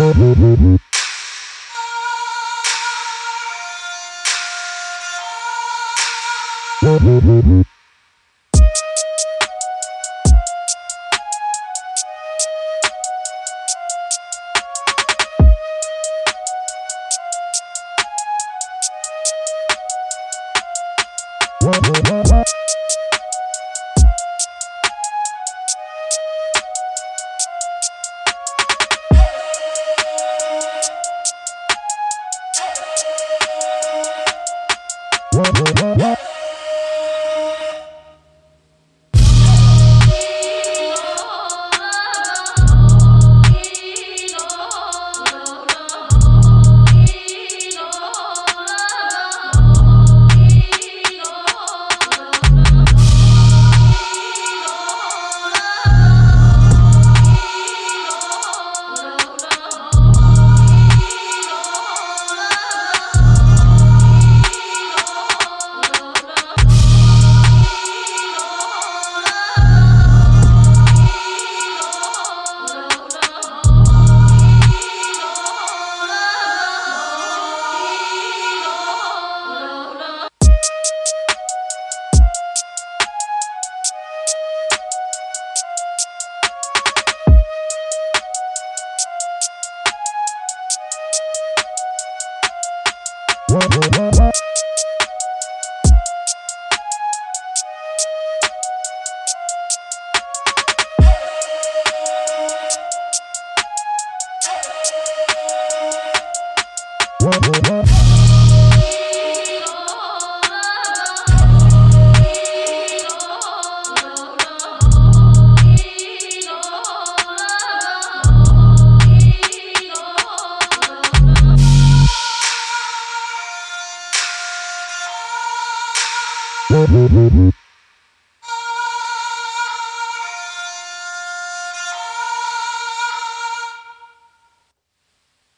Whoa, whoa. Whoa, whoa.